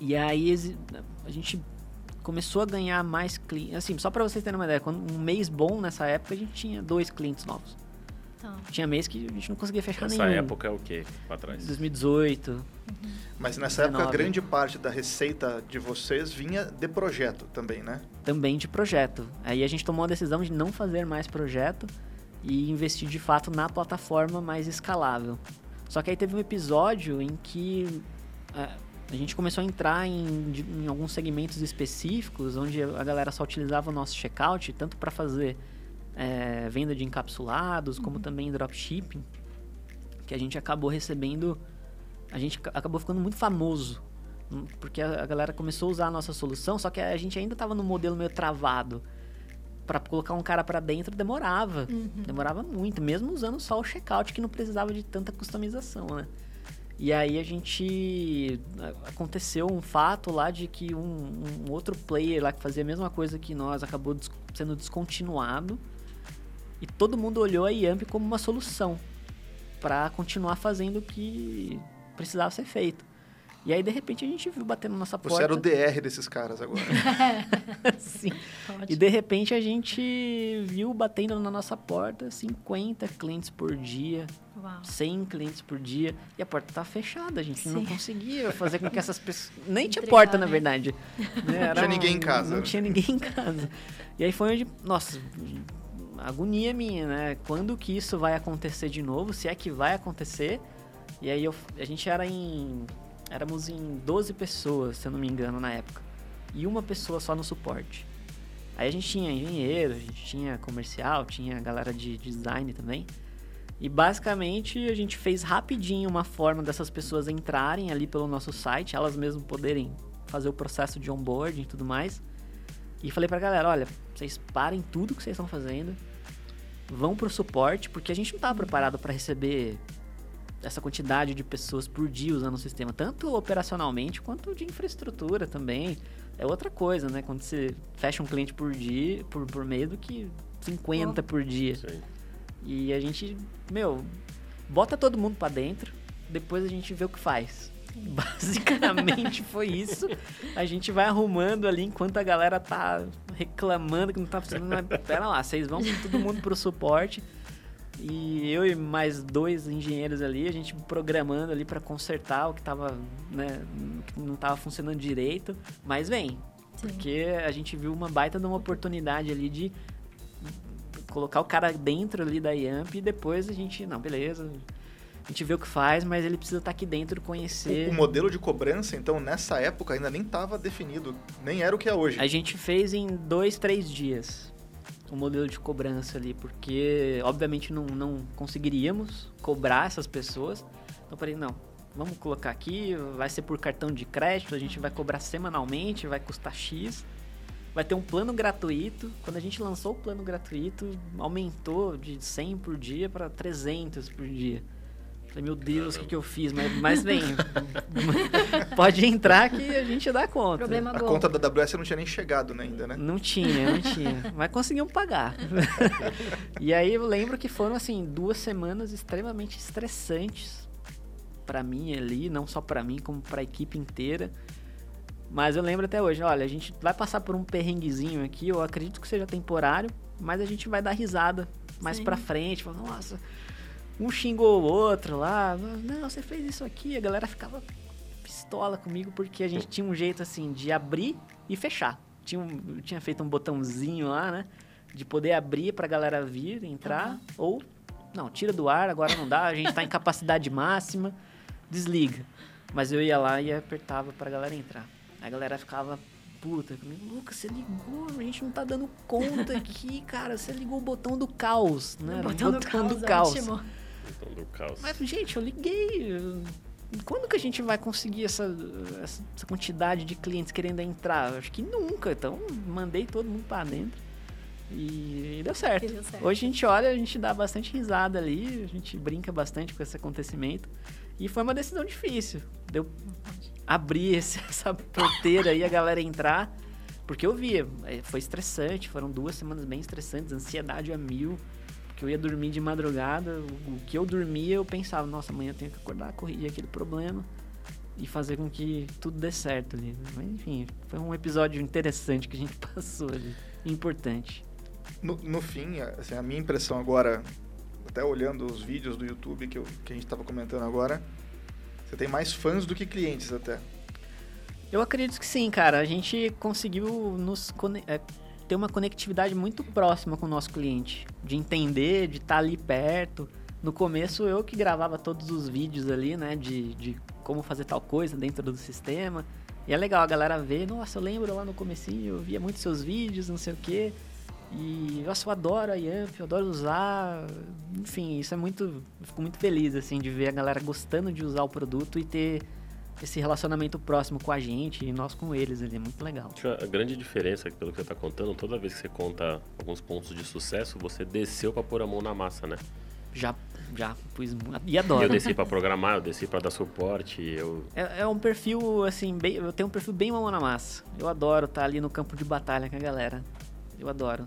E aí a gente começou a ganhar mais clientes. Assim, só para vocês terem uma ideia, quando um mês bom nessa época a gente tinha dois clientes novos. Tá. Tinha mês que a gente não conseguia fechar Nessa nenhum. Nessa época é o quê? Pra trás? 2018. Uhum. Mas nessa 19. época, grande parte da receita de vocês vinha de projeto também, né? Também de projeto. Aí a gente tomou a decisão de não fazer mais projeto e investir de fato na plataforma mais escalável. Só que aí teve um episódio em que é, a gente começou a entrar em, em alguns segmentos específicos, onde a galera só utilizava o nosso checkout, tanto para fazer é, venda de encapsulados, como uhum. também dropshipping, que a gente acabou recebendo, a gente acabou ficando muito famoso, hum, porque a, a galera começou a usar a nossa solução, só que a gente ainda estava no modelo meio travado. Para colocar um cara para dentro demorava, uhum. demorava muito, mesmo usando só o checkout que não precisava de tanta customização, né? E aí a gente aconteceu um fato lá de que um, um outro player lá que fazia a mesma coisa que nós acabou des sendo descontinuado e todo mundo olhou a Yamp como uma solução para continuar fazendo o que precisava ser feito. E aí, de repente, a gente viu batendo na nossa porta. Você era o DR desses caras agora. Sim. Ótimo. E de repente a gente viu batendo na nossa porta 50 clientes por dia, Uau. 100 clientes por dia. E a porta estava fechada, a gente Sim. não conseguia fazer com que essas pessoas. Nem tinha Entregar, porta, né? na verdade. Né? Não tinha ninguém em casa. Não tinha ninguém em casa. E aí foi onde. Nossa, agonia minha, né? Quando que isso vai acontecer de novo? Se é que vai acontecer? E aí eu, a gente era em. Éramos em 12 pessoas, se eu não me engano, na época. E uma pessoa só no suporte. Aí a gente tinha engenheiro, a gente tinha comercial, tinha galera de design também. E basicamente a gente fez rapidinho uma forma dessas pessoas entrarem ali pelo nosso site, elas mesmas poderem fazer o processo de onboarding e tudo mais. E falei pra galera, olha, vocês parem tudo que vocês estão fazendo, vão pro suporte, porque a gente não estava preparado para receber essa quantidade de pessoas por dia usando o sistema, tanto operacionalmente quanto de infraestrutura também. é outra coisa, né? Quando você fecha um cliente por dia, por, por mês, do que 50 oh. por dia. Sim. E a gente, meu, bota todo mundo para dentro, depois a gente vê o que faz. Basicamente foi isso. A gente vai arrumando ali enquanto a galera tá reclamando que não tá funcionando. Mas pera lá, vocês vão todo mundo pro suporte. E eu e mais dois engenheiros ali, a gente programando ali para consertar o que tava, né, que não tava funcionando direito. Mas vem, Sim. porque a gente viu uma baita de uma oportunidade ali de colocar o cara dentro ali da IAMP e depois a gente, não, beleza, a gente vê o que faz, mas ele precisa estar aqui dentro, conhecer. O, o modelo de cobrança, então, nessa época ainda nem estava definido, nem era o que é hoje. A gente fez em dois, três dias o modelo de cobrança ali, porque obviamente não, não conseguiríamos cobrar essas pessoas. Então, falei, não, vamos colocar aqui, vai ser por cartão de crédito, a gente vai cobrar semanalmente, vai custar X. Vai ter um plano gratuito. Quando a gente lançou o plano gratuito, aumentou de 100 por dia para 300 por dia. Falei, meu Deus, o que, que eu fiz? Mas, mas vem, pode entrar que a gente dá conta. Problema a conta da AWS não tinha nem chegado né, ainda, né? Não tinha, não tinha. Mas conseguimos pagar. e aí eu lembro que foram, assim, duas semanas extremamente estressantes para mim ali, não só para mim, como para a equipe inteira. Mas eu lembro até hoje, olha, a gente vai passar por um perrenguezinho aqui, eu acredito que seja temporário, mas a gente vai dar risada mais para frente, falar, nossa, um xingou o outro lá. Não, você fez isso aqui. A galera ficava pistola comigo porque a gente tinha um jeito assim de abrir e fechar. Tinha, um, tinha feito um botãozinho lá, né? De poder abrir pra galera vir, entrar. Uhum. Ou, não, tira do ar, agora não dá. A gente tá em capacidade máxima. Desliga. Mas eu ia lá e apertava pra galera entrar. A galera ficava puta. Lucas, você ligou, a gente não tá dando conta aqui, cara. Você ligou o botão do caos, né? O botão, o botão do caos. Do caos. Do caos. Mas, gente, eu liguei. Quando que a gente vai conseguir essa, essa quantidade de clientes querendo entrar? Acho que nunca. Então, mandei todo mundo para dentro. E, e deu, certo. deu certo. Hoje a gente olha, a gente dá bastante risada ali, a gente brinca bastante com esse acontecimento. E foi uma decisão difícil. Deu abrir esse, essa porteira e a galera entrar. Porque eu via, é, foi estressante, foram duas semanas bem estressantes, ansiedade a mil. Porque eu ia dormir de madrugada, o que eu dormia, eu pensava, nossa, amanhã eu tenho que acordar, corrigir aquele problema e fazer com que tudo dê certo ali. Mas enfim, foi um episódio interessante que a gente passou ali, importante. No, no fim, assim, a minha impressão agora, até olhando os vídeos do YouTube que, eu, que a gente estava comentando agora, você tem mais fãs do que clientes até. Eu acredito que sim, cara. A gente conseguiu nos é, ter uma conectividade muito próxima com o nosso cliente, de entender, de estar tá ali perto. No começo eu que gravava todos os vídeos ali, né, de, de como fazer tal coisa dentro do sistema. E é legal a galera ver, nossa, eu lembro lá no comecinho, eu via muitos seus vídeos, não sei o quê. E nossa, eu adoro a Yamp, eu adoro usar. Enfim, isso é muito. Eu fico muito feliz assim de ver a galera gostando de usar o produto e ter esse relacionamento próximo com a gente e nós com eles, ele é muito legal. A grande diferença, pelo que você está contando, toda vez que você conta alguns pontos de sucesso, você desceu para pôr a mão na massa, né? Já, já pus e adoro. Eu desci para programar, eu desci para dar suporte, eu é, é, um perfil assim, bem, eu tenho um perfil bem mão na massa. Eu adoro estar tá ali no campo de batalha com a galera. Eu adoro.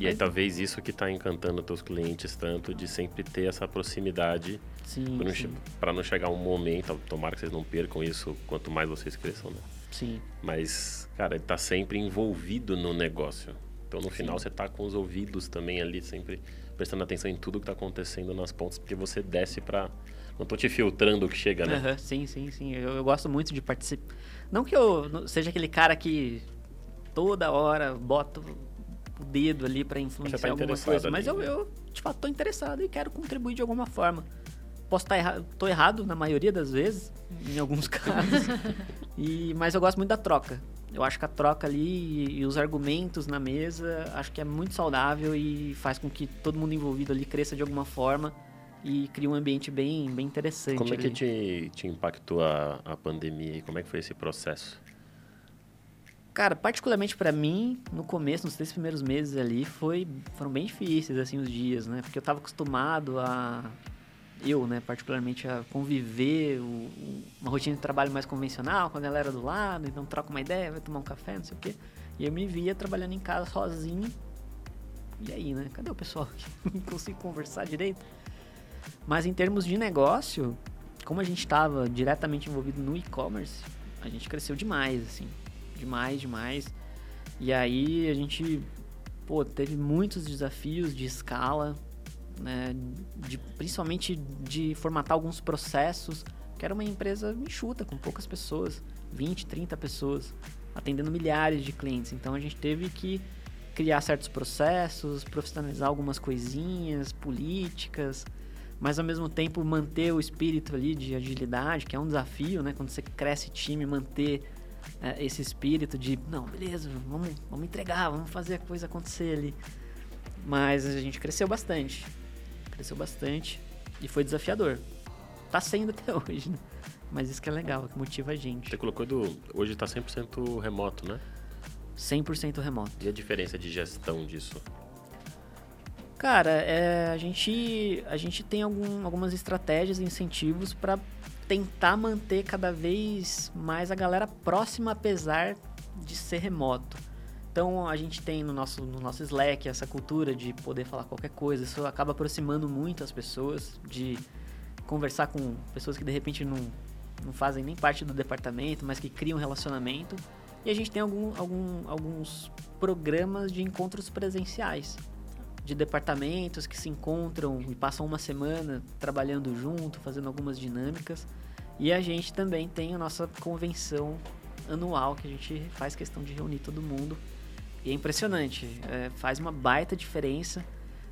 E aí, talvez isso que está encantando teus clientes tanto de sempre ter essa proximidade para não, não, chegar um momento, tomara que vocês não percam isso quanto mais vocês cresçam, né? Sim. Mas, cara, ele tá sempre envolvido no negócio. Então, no Sim. final, você tá com os ouvidos também ali, sempre prestando atenção em tudo que tá acontecendo nas pontas, porque você desce para não tô te filtrando o que chega, né? Uhum, sim, sim, sim. Eu, eu, gosto muito de participar. Não que eu seja aquele cara que toda hora bota o dedo ali para influenciar tá alguma coisa. Ali, mas eu, né? eu, de fato, tô interessado e quero contribuir de alguma forma. Posso estar tá errado, tô errado na maioria das vezes, em alguns casos. e, mas eu gosto muito da troca. Eu acho que a troca ali e, os argumentos na mesa, acho que é muito saudável e faz com que todo mundo envolvido ali cresça de alguma forma e cria um ambiente bem, bem interessante. Como é que te, te impactou a, a pandemia e como é que foi esse processo? Cara, particularmente para mim, no começo, nos três primeiros meses ali, foi, foram bem difíceis, assim, os dias, né? Porque eu tava acostumado a eu, né, particularmente, a conviver, o, uma rotina de trabalho mais convencional, com a galera do lado, então troca uma ideia, vai tomar um café, não sei o quê. E eu me via trabalhando em casa sozinho. E aí, né? Cadê o pessoal que não consigo conversar direito? Mas em termos de negócio, como a gente estava diretamente envolvido no e-commerce, a gente cresceu demais, assim. Demais, demais. E aí a gente, pô, teve muitos desafios de escala, né? De, principalmente de formatar alguns processos, que era uma empresa enxuta, com poucas pessoas, 20, 30 pessoas, atendendo milhares de clientes. Então a gente teve que criar certos processos, profissionalizar algumas coisinhas, políticas, mas ao mesmo tempo manter o espírito ali de agilidade, que é um desafio, né? Quando você cresce time, manter é, esse espírito de, não, beleza, vamos, vamos entregar, vamos fazer a coisa acontecer ali. Mas a gente cresceu bastante, cresceu bastante e foi desafiador. Tá sendo até hoje, né? Mas isso que é legal, que motiva a gente. Você colocou do. Hoje tá 100% remoto, né? 100% remoto. E a diferença de gestão disso? Cara, é, a, gente, a gente tem algum, algumas estratégias e incentivos para tentar manter cada vez mais a galera próxima, apesar de ser remoto. Então a gente tem no nosso, no nosso Slack essa cultura de poder falar qualquer coisa, isso acaba aproximando muito as pessoas, de conversar com pessoas que de repente não, não fazem nem parte do departamento, mas que criam um relacionamento. E a gente tem algum, algum, alguns programas de encontros presenciais de departamentos que se encontram e passam uma semana trabalhando junto, fazendo algumas dinâmicas. E a gente também tem a nossa convenção anual, que a gente faz questão de reunir todo mundo. E é impressionante, é, faz uma baita diferença.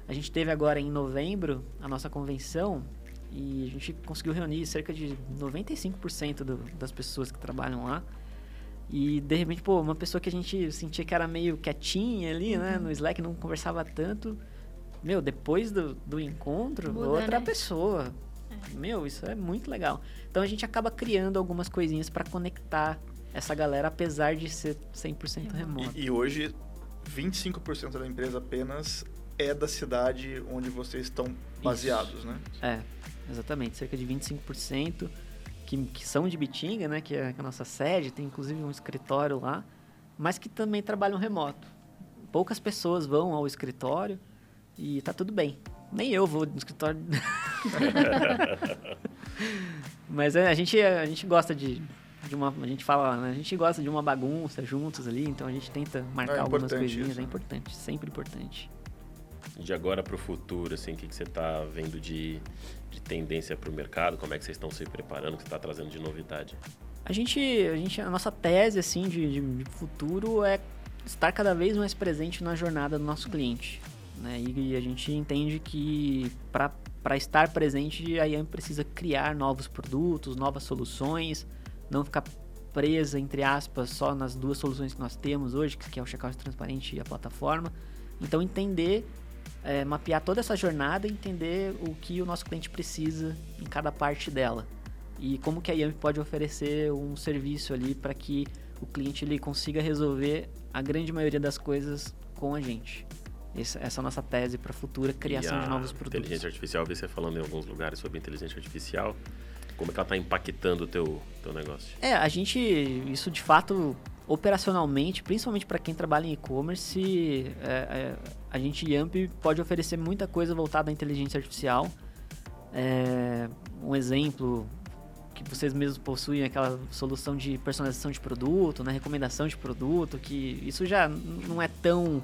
A gente teve agora em novembro a nossa convenção e a gente conseguiu reunir cerca de 95% do, das pessoas que trabalham lá. E de repente, pô, uma pessoa que a gente sentia que era meio quietinha ali, né, uhum. né? No Slack, não conversava tanto. Meu, depois do, do encontro, Muda, outra né? pessoa. É. Meu, isso é muito legal. Então a gente acaba criando algumas coisinhas para conectar essa galera, apesar de ser 100% remoto. E, e hoje, 25% da empresa apenas é da cidade onde vocês estão baseados, isso. né? É, exatamente. Cerca de 25% que, que são de Bitinga, né, que é a nossa sede, tem inclusive um escritório lá, mas que também trabalham remoto. Poucas pessoas vão ao escritório e tá tudo bem. Nem eu vou no escritório. mas é, a, gente, a gente gosta de, de uma. A gente fala, né, a gente gosta de uma bagunça juntos ali, então a gente tenta marcar é algumas coisinhas. Isso. É importante, sempre importante. De agora para o futuro, assim, o que, que você está vendo de de tendência para o mercado? Como é que vocês estão se preparando? O que você está trazendo de novidade? A gente, a gente, a nossa tese assim de, de futuro é estar cada vez mais presente na jornada do nosso cliente. Né? E, a gente entende que para estar presente, a IAM precisa criar novos produtos, novas soluções, não ficar presa, entre aspas, só nas duas soluções que nós temos hoje, que é o checkout transparente e a plataforma. Então, entender é, mapear toda essa jornada e entender o que o nosso cliente precisa em cada parte dela. E como que a Yamp pode oferecer um serviço ali para que o cliente ele consiga resolver a grande maioria das coisas com a gente. Essa, essa é a nossa tese para a futura criação de novos produtos. Inteligência artificial, vi você falando em alguns lugares sobre inteligência artificial. Como é que ela está impactando o teu, teu negócio? É, a gente, isso de fato, operacionalmente, principalmente para quem trabalha em e-commerce, é, é, a gente Yamp pode oferecer muita coisa voltada à inteligência artificial. É, um exemplo que vocês mesmos possuem aquela solução de personalização de produto, né, recomendação de produto, que isso já não é tão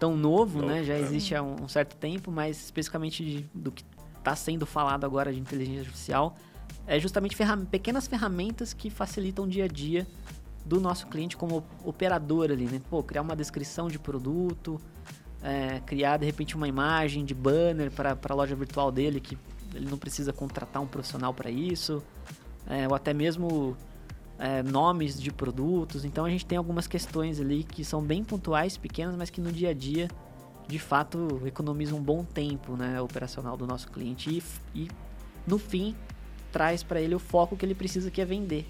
tão novo, né? Já existe há um, certo tempo, mas especificamente do que está sendo falado agora de inteligência artificial, é justamente ferram pequenas ferramentas que facilitam o dia a dia do nosso cliente como operador ali, né? Pô, criar uma descrição de produto, é, criar de repente uma imagem de banner para a loja virtual dele que ele não precisa contratar um profissional para isso, é, ou até mesmo é, nomes de produtos. Então a gente tem algumas questões ali que são bem pontuais, pequenas, mas que no dia a dia de fato economizam um bom tempo né, operacional do nosso cliente e, e no fim traz para ele o foco que ele precisa que é vender.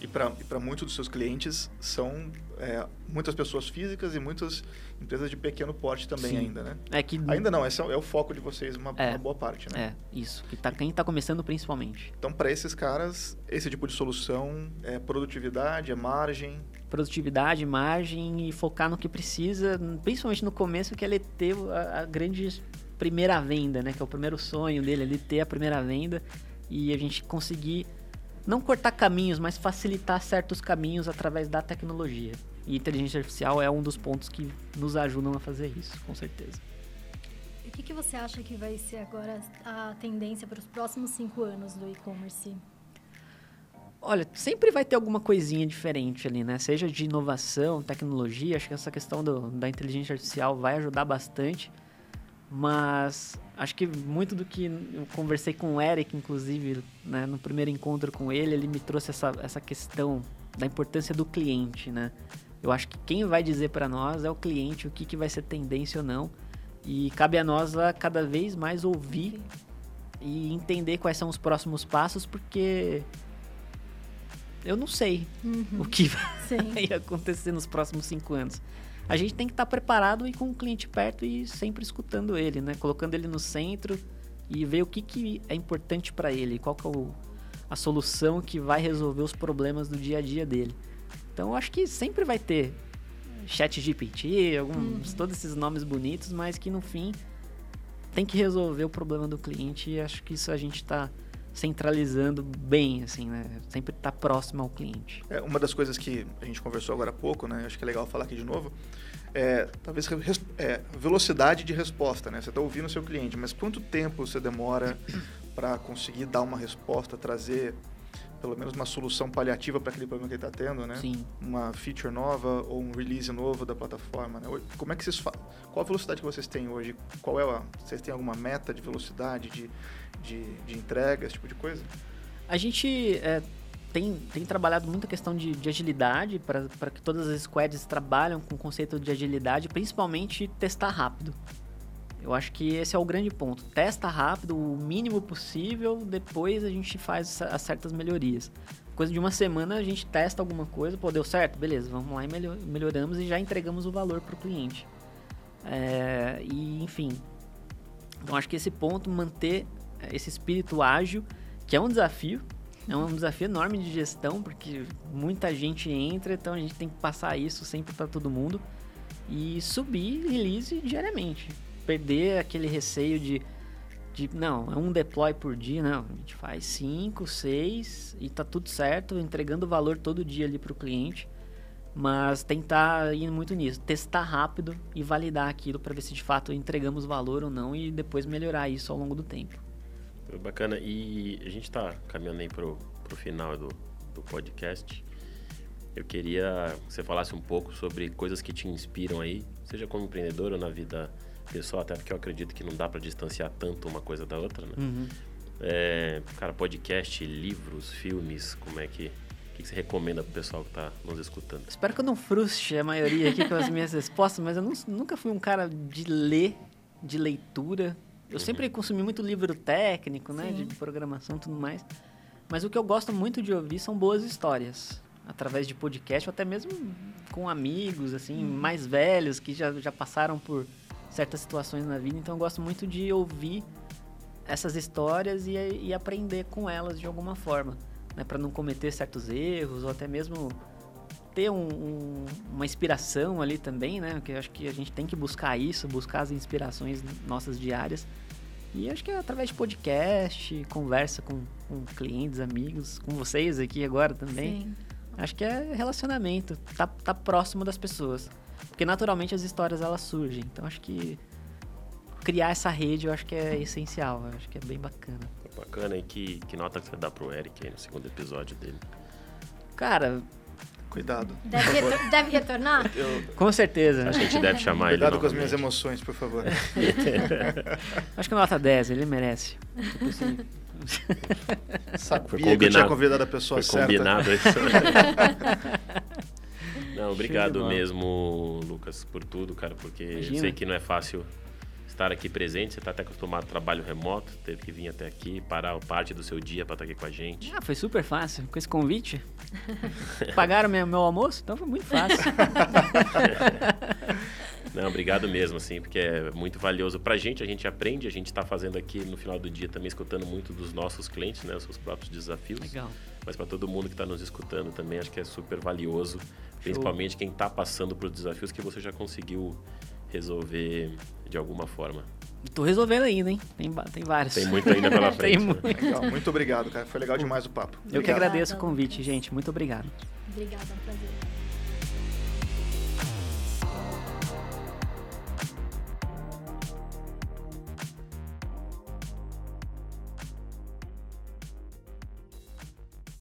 E para muitos dos seus clientes são é, muitas pessoas físicas e muitas empresas de pequeno porte também Sim. ainda, né? É que... Ainda não, esse é, é o foco de vocês, uma, é, uma boa parte, né? É, isso. Que tá, quem está começando principalmente. Então, para esses caras, esse tipo de solução é produtividade, é margem? Produtividade, margem e focar no que precisa, principalmente no começo, que é ele ter a, a grande primeira venda, né? Que é o primeiro sonho dele, ele ter a primeira venda e a gente conseguir não cortar caminhos, mas facilitar certos caminhos através da tecnologia. E inteligência artificial é um dos pontos que nos ajudam a fazer isso, com certeza. E o que, que você acha que vai ser agora a tendência para os próximos cinco anos do e-commerce? Olha, sempre vai ter alguma coisinha diferente ali, né? Seja de inovação, tecnologia, acho que essa questão do, da inteligência artificial vai ajudar bastante. Mas acho que muito do que eu conversei com o Eric, inclusive, né, no primeiro encontro com ele, ele me trouxe essa, essa questão da importância do cliente, né? Eu acho que quem vai dizer para nós é o cliente o que, que vai ser tendência ou não. E cabe a nós a cada vez mais ouvir e entender quais são os próximos passos, porque eu não sei uhum. o que vai acontecer nos próximos cinco anos a gente tem que estar tá preparado e com o cliente perto e sempre escutando ele, né? Colocando ele no centro e ver o que, que é importante para ele, qual que é o, a solução que vai resolver os problemas do dia a dia dele. Então, eu acho que sempre vai ter chat GPT, alguns, uhum. todos esses nomes bonitos, mas que no fim tem que resolver o problema do cliente e acho que isso a gente está centralizando bem, assim, né? Sempre estar tá próximo ao cliente. É, uma das coisas que a gente conversou agora há pouco, né? Acho que é legal falar aqui de novo. É, talvez é, velocidade de resposta, né? Você está ouvindo o seu cliente, mas quanto tempo você demora para conseguir dar uma resposta, trazer pelo menos uma solução paliativa para aquele problema que ele está tendo, né? Sim. Uma feature nova ou um release novo da plataforma, né? Como é que vocês fazem? Qual a velocidade que vocês têm hoje? Qual é a... Vocês têm alguma meta de velocidade, de, de, de entrega, esse tipo de coisa? A gente é, tem, tem trabalhado muito a questão de, de agilidade para que todas as squads trabalham com o conceito de agilidade, principalmente testar rápido. Eu acho que esse é o grande ponto. Testa rápido, o mínimo possível, depois a gente faz as certas melhorias. Coisa de uma semana a gente testa alguma coisa, pô, deu certo? Beleza, vamos lá e melhoramos e já entregamos o valor para o cliente. É, e, enfim, então acho que esse ponto, manter esse espírito ágil, que é um desafio, é um desafio enorme de gestão, porque muita gente entra, então a gente tem que passar isso sempre para todo mundo e subir release diariamente perder aquele receio de, de não, é um deploy por dia, não. A gente faz cinco, seis e tá tudo certo, entregando valor todo dia ali para o cliente. Mas tentar ir muito nisso, testar rápido e validar aquilo para ver se de fato entregamos valor ou não e depois melhorar isso ao longo do tempo. Bacana. E a gente está caminhando aí pro, pro final do, do podcast. Eu queria que você falasse um pouco sobre coisas que te inspiram aí, seja como empreendedor ou na vida pessoal, até porque eu acredito que não dá para distanciar tanto uma coisa da outra, né? Uhum. É, cara, podcast, livros, filmes, como é que o que você recomenda pro pessoal que tá nos escutando? Espero que eu não frustre a maioria aqui com as minhas respostas, mas eu não, nunca fui um cara de ler, de leitura. Eu uhum. sempre consumi muito livro técnico, né? Sim. De programação e tudo mais. Mas o que eu gosto muito de ouvir são boas histórias. Através de podcast, ou até mesmo com amigos, assim, uhum. mais velhos, que já, já passaram por certas situações na vida. Então eu gosto muito de ouvir essas histórias e, e aprender com elas de alguma forma, né? Para não cometer certos erros ou até mesmo ter um, um, uma inspiração ali também, né? Porque eu acho que a gente tem que buscar isso, buscar as inspirações nossas diárias. E acho que é através de podcast, conversa com, com clientes, amigos, com vocês aqui agora também. Sim. Acho que é relacionamento, tá, tá próximo das pessoas. Porque naturalmente as histórias elas surgem. Então acho que criar essa rede eu acho que é essencial. Eu acho que é bem bacana. Bacana. E que, que nota que você dá pro Eric aí no segundo episódio dele? Cara. Cuidado. Deve, retor deve retornar? Eu... Com certeza. A gente deve chamar Cuidado ele. Cuidado com as minhas emoções, por favor. acho que nota 10, ele merece. Tipo assim. Sabia foi combinado, que eu tinha convidado a pessoa foi certa. combinado isso. Não, obrigado mesmo, Lucas, por tudo, cara, porque Imagina. eu sei que não é fácil estar aqui presente. Você está até acostumado ao trabalho remoto, teve que vir até aqui, parar parte do seu dia para estar aqui com a gente. Ah, foi super fácil. Com esse convite, pagaram meu, meu almoço, então foi muito fácil. Não, obrigado mesmo, assim, porque é muito valioso pra gente, a gente aprende, a gente está fazendo aqui no final do dia também escutando muito dos nossos clientes, né, os seus próprios desafios. Legal. Mas para todo mundo que está nos escutando também, acho que é super valioso, principalmente quem está passando por desafios que você já conseguiu resolver de alguma forma. Tô resolvendo ainda, hein? Tem, tem vários. Tem muito ainda pela frente. Tem né? muito. Legal, muito obrigado, cara. Foi legal demais o papo. Eu que agradeço o convite, gente. Muito obrigado. Obrigada, é um prazer.